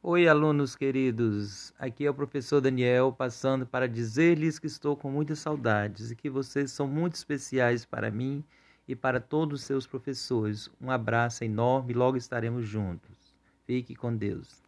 Oi, alunos queridos. Aqui é o professor Daniel passando para dizer-lhes que estou com muitas saudades e que vocês são muito especiais para mim e para todos os seus professores. Um abraço enorme, logo estaremos juntos. Fique com Deus.